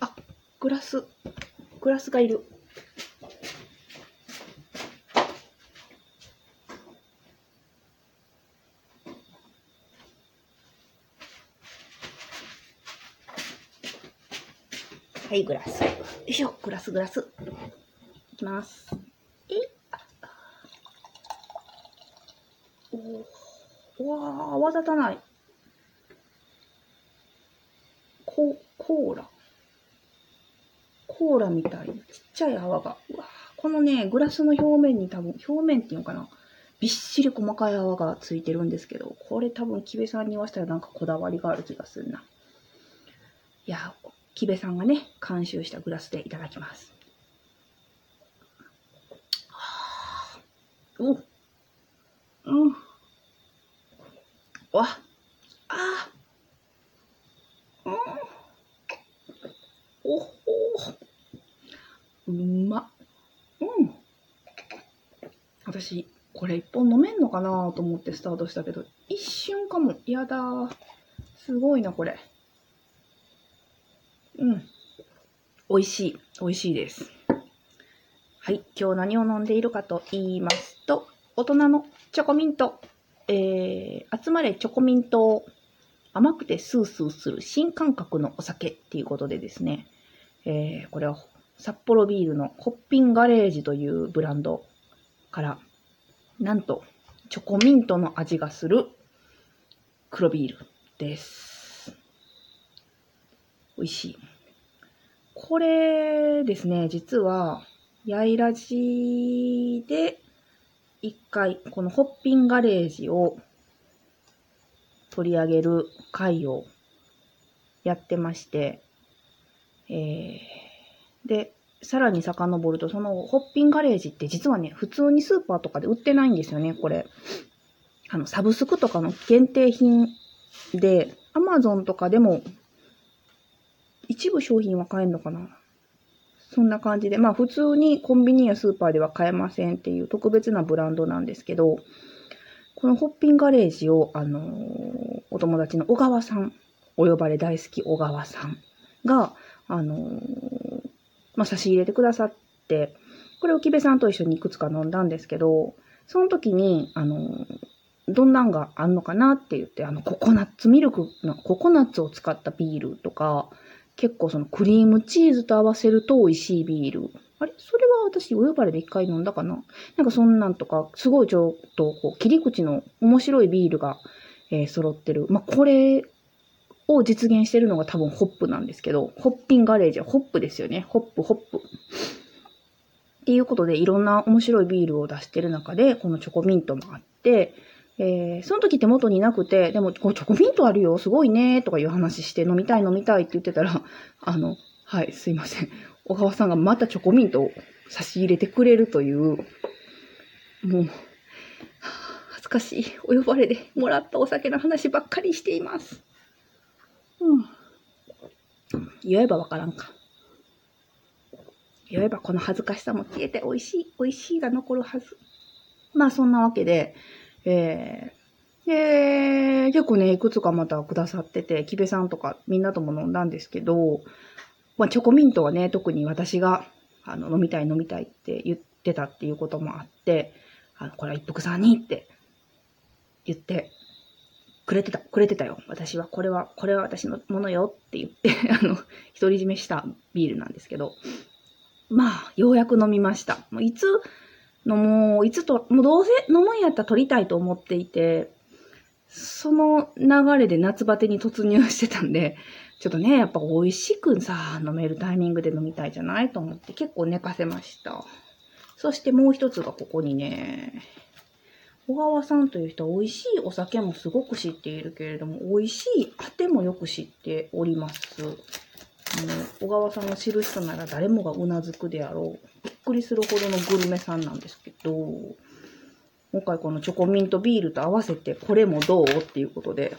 あ、グラス、グラスがいる。はい、グラス。よいしょ、グラス、グラス。いきます。えあおーうわー、泡立たない。ココーラ。コーラみたいにちっちゃい泡が。うわこのね、グラスの表面に多分、表面っていうのかな。びっしり細かい泡がついてるんですけど、これ多分、木部さんに言わせたらなんかこだわりがある気がするな。いや、木部さんがね、監修したグラスでいただきます。はあおうん。わあうん。おほうま。うん。私、これ一本飲めんのかなと思ってスタートしたけど、一瞬かも。やだ。すごいな、これ。うん。美味しい。美味しいです。はい。今日何を飲んでいるかと言いますと、大人のチョコミント。えー、集まれチョコミント。甘くてスースーする新感覚のお酒っていうことでですね、えー、これは札幌ビールのホッピンガレージというブランドから、なんとチョコミントの味がする黒ビールです。美味しい。これですね、実は、ヤイラジで一回、このホッピンガレージを取り上げる回をやってまして、えー、で、さらに遡ると、そのホッピンガレージって実はね、普通にスーパーとかで売ってないんですよね、これ。あの、サブスクとかの限定品で、アマゾンとかでも一部商品は買えるのかなそんな感じで、まあ普通にコンビニやスーパーでは買えませんっていう特別なブランドなんですけど、このホッピンガレージを、あのーお友達の小川さん、お呼ばれ大好き小川さんが、あのーまあ差し入れてくださって、これを木部さんと一緒にいくつか飲んだんですけど、その時に、あのーどんなんがあんのかなって言って、あの、ココナッツミルクの、ココナッツを使ったビールとか、結構そのクリームチーズと合わせると美味しいビール。あれ？それは私お呼ばれで一回飲んだかな？なんかそんなんとか、すごいちょっとこう切り口の面白いビールが、えー揃ってる。まあ、これを実現してるのが多分ホップなんですけど、ホッピンガレージはホップですよね。ホップ、ホップ。っていうことでいろんな面白いビールを出してる中で、このチョコミントもあって、えーその時手元になくて、でも、これチョコミントあるよ、すごいね、とかいう話して、飲みたい飲みたいって言ってたら、あの、はい、すいません。小川さんがまたチョコミントを差し入れてくれるという、もう、恥ずかしい。お呼ばれでもらったお酒の話ばっかりしています。うん。言えばわからんか。言えばこの恥ずかしさも消えて美味しい、美味しいが残るはず。まあそんなわけで、えー、で、結構ね、いくつかまたくださってて、木部さんとかみんなとも飲んだんですけど、まあチョコミントはね、特に私があの飲みたい飲みたいって言ってたっていうこともあって、あの、これは一服さんにって言ってくれてた、くれてたよ。私は、これは、これは私のものよって言って、あの、独り占めしたビールなんですけど、まあ、ようやく飲みました。もういつ飲もう、いつと、もうどうせ飲むんやったら取りたいと思っていて、その流れで夏バテに突入してたんで、ちょっとね、やっぱ美味しくさ、飲めるタイミングで飲みたいじゃないと思って結構寝かせました。そしてもう一つがここにね、小川さんという人は美味しいお酒もすごく知っているけれども、美味しいあてもよく知っております。あの、小川さんを知る人なら誰もがうなずくであろう。びっくりするほどのグルメさんなんですけど、今回このチョコミントビールと合わせてこれもどう？っていうことで、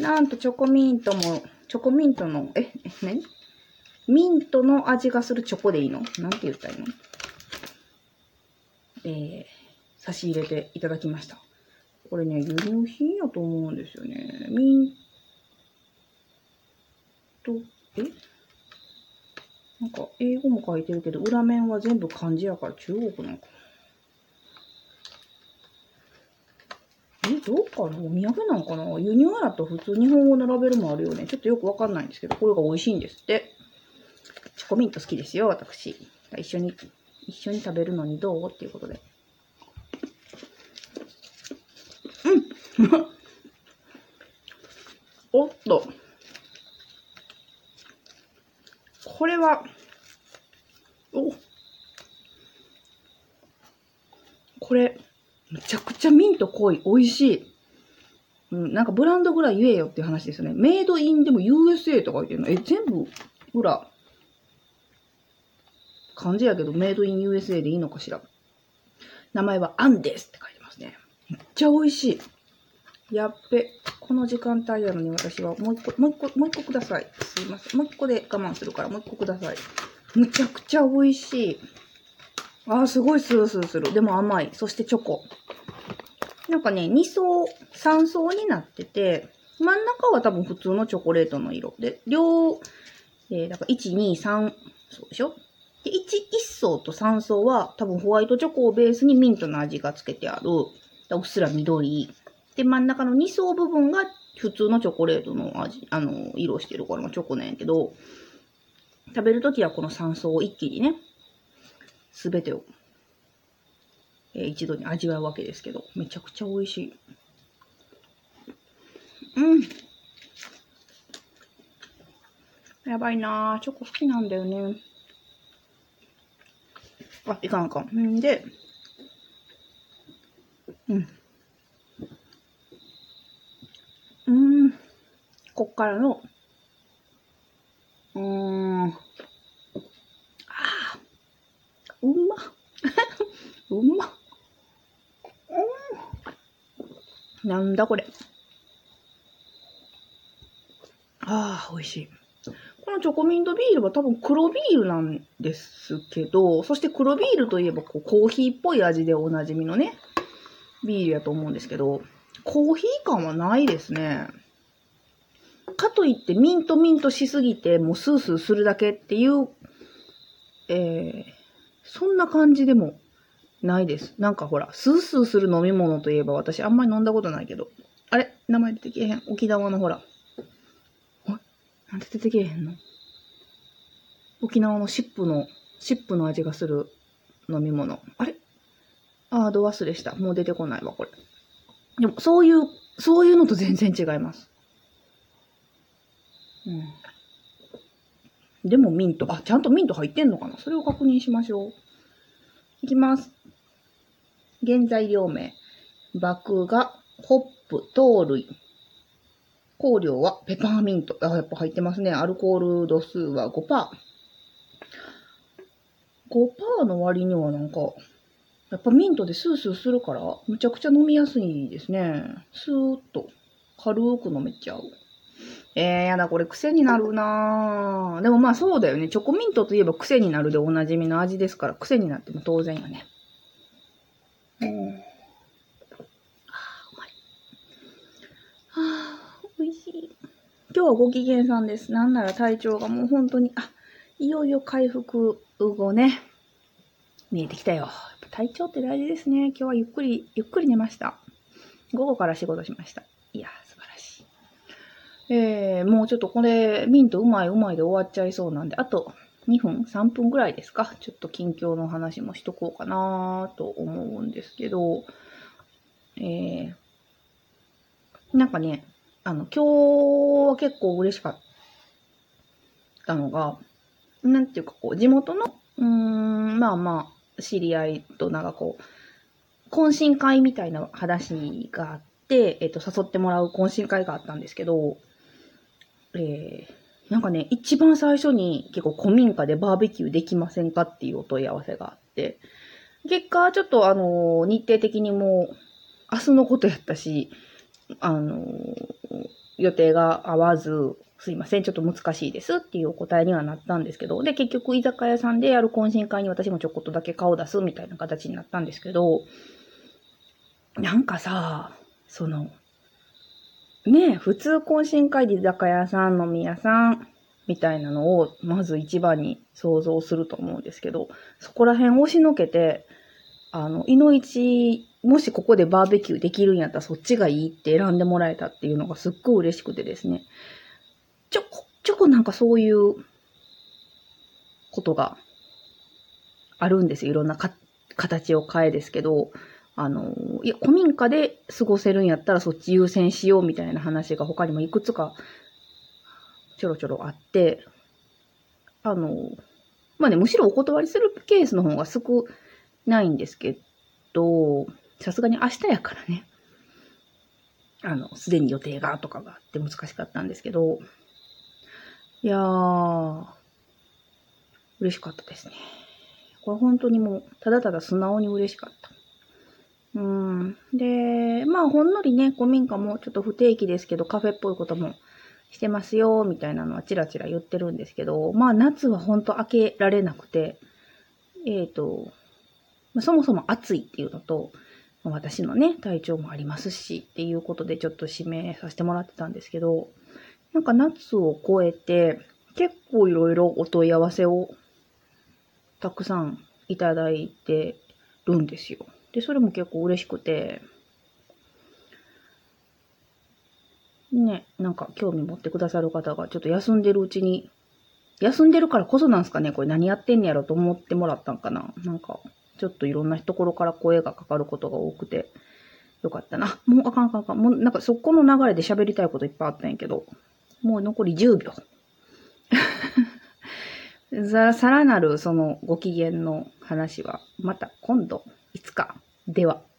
なんとチョコミントも、チョコミントの、え、え、何？ミントの味がするチョコでいいの？なんて言ったらいいの？えー、差し入れていただきました。これね、輸入品やと思うんですよね。ミント、え？なんか、英語も書いてるけど、裏面は全部漢字やから中国なんか。え、どうかな?お土産なんかな?輸入やと普通日本語のラベルもあるよね。ちょっとよくわかんないんですけど、これが美味しいんですって。チョコミント好きですよ、私。一緒に、一緒に食べるのにどう？っていうことで。うんおっと。これは、おこれ、めちゃくちゃミント濃い。美味しい。うん、なんかブランドぐらい言えよっていう話ですね。メイドインでも USA とか言ってるの？え、全部、裏。漢字やけど、メイドイン USA でいいのかしら。名前はアンデスって書いてますね。めっちゃ美味しい。やっべ。この時間帯やのに私はもう一個、もう一個、もう一個ください。すいません。もう一個で我慢するからもう一個ください。むちゃくちゃ美味しい。あー、すごいスースーする。でも甘い。そしてチョコ。なんかね、2層、3層になってて、真ん中は多分普通のチョコレートの色。で、両、えー、だから1、2、3、そうでしょ？で、1、1層と3層は多分ホワイトチョコをベースにミントの味がつけてある。うっすら緑。で、真ん中の2層部分が普通のチョコレートの味、あの、色してるから、チョコなんやけど、食べるときはこの3層を一気にね、すべてを、えー、一度に味わうわけですけど、めちゃくちゃ美味しい。うん。やばいなぁ。チョコ好きなんだよね。あ、いかんかん。んで、うん。こっからの、うーん。ああ。うま。うま。うん。なんだこれ。ああ、美味しい。このチョコミントビールは多分黒ビールなんですけど、そして黒ビールといえばこうコーヒーっぽい味でおなじみのね、ビールやと思うんですけど、コーヒー感はないですね。かといってミントミントしすぎてもうスースーするだけっていう、えー、そんな感じでもないです。なんかほら、スースーする飲み物といえば私あんまり飲んだことないけど。あれ？名前出てけへん？沖縄のほら。おなんで出てけへんの？沖縄のシップの、シップの味がする飲み物。あれ？あー、ど忘れした。もう出てこないわ、これ。でも、そういう、そういうのと全然違います。うん。でもミント、あ、ちゃんとミント入ってんのかな？それを確認しましょう。いきます。原材料名。麦芽、ホップ、糖類、香料はペパーミント。あ、やっぱ入ってますね。アルコール度数は5%。5%の割にはなんか、やっぱミントでスースーするから、むちゃくちゃ飲みやすいですね。スーッと、軽く飲めちゃう。えー、やだ、これ癖になるなぁ。でもまあそうだよね。チョコミントといえば癖になるでおなじみの味ですから、癖になっても当然よね。うん。今日はご機嫌さんです。なんなら体調がもう本当に、あ、いよいよ回復後ね、見えてきたよ。体調って大事ですね。今日はゆっくり、ゆっくり寝ました。午後から仕事しました。いや。えー、もうちょっとこれ、ミントうまいうまいで終わっちゃいそうなんで、あと2分、3分ぐらいですか。ちょっと近況の話もしとこうかなと思うんですけど、えー、なんかね、あの、今日は結構嬉しかったのが、なんていうかこう、地元の、うん、まあまあ、知り合いとなんかこう、懇親会みたいな話があって、えっ、と、誘ってもらう懇親会があったんですけど、えー、なんかね、一番最初に結構古民家でバーベキューできませんかっていうお問い合わせがあって、結果、ちょっとあの、日程的にも明日のことやったし、あの、予定が合わず、すいません、ちょっと難しいですっていうお答えにはなったんですけど、で、結局居酒屋さんでやる懇親会に私もちょこっとだけ顔出すみたいな形になったんですけど、なんかさ、その、ねえ、普通懇親会で居酒屋さん、飲み屋さん、みたいなのを、まず一番に想像すると思うんですけど、そこら辺押しのけて、あの、いのいち、もしここでバーベキューできるんやったらそっちがいいって選んでもらえたっていうのがすっごい嬉しくてですね。ちょこ、ちょこなんかそういうことがあるんですよ。いろんなか形を変えですけど、あの、いや、古民家で過ごせるんやったらそっち優先しようみたいな話が他にもいくつかちょろちょろあって、あの、まあね、むしろお断りするケースの方が少ないんですけど、さすがに明日やからね、あの、すでに予定がとかがあって難しかったんですけど、いやー、嬉しかったですね。これ本当にもう、ただただ素直に嬉しかった。うん。で、まあ、ほんのりね、古民家もちょっと不定期ですけど、カフェっぽいこともしてますよ、みたいなのはチラチラ言ってるんですけど、まあ夏はほんと開けられなくて、えっ、ー、と、そもそも暑いっていうのと、私のね、体調もありますし、っていうことでちょっと指名させてもらってたんですけど、なんか夏を超えて、結構いろいろお問い合わせをたくさんいただいてるんですよ。で、それも結構嬉しくて、ね、なんか興味持ってくださる方がちょっと休んでるうちに、休んでるからこそなんすかねこれ何やってんねやろと思ってもらったんかななんか、ちょっといろんなところから声がかかることが多くて、よかったな。もうあかんあかんあかん。もうなんかそこの流れで喋りたいこといっぱいあったんやけど、もう残り10秒。さらなるそのご機嫌の話はまた今度いつかでは。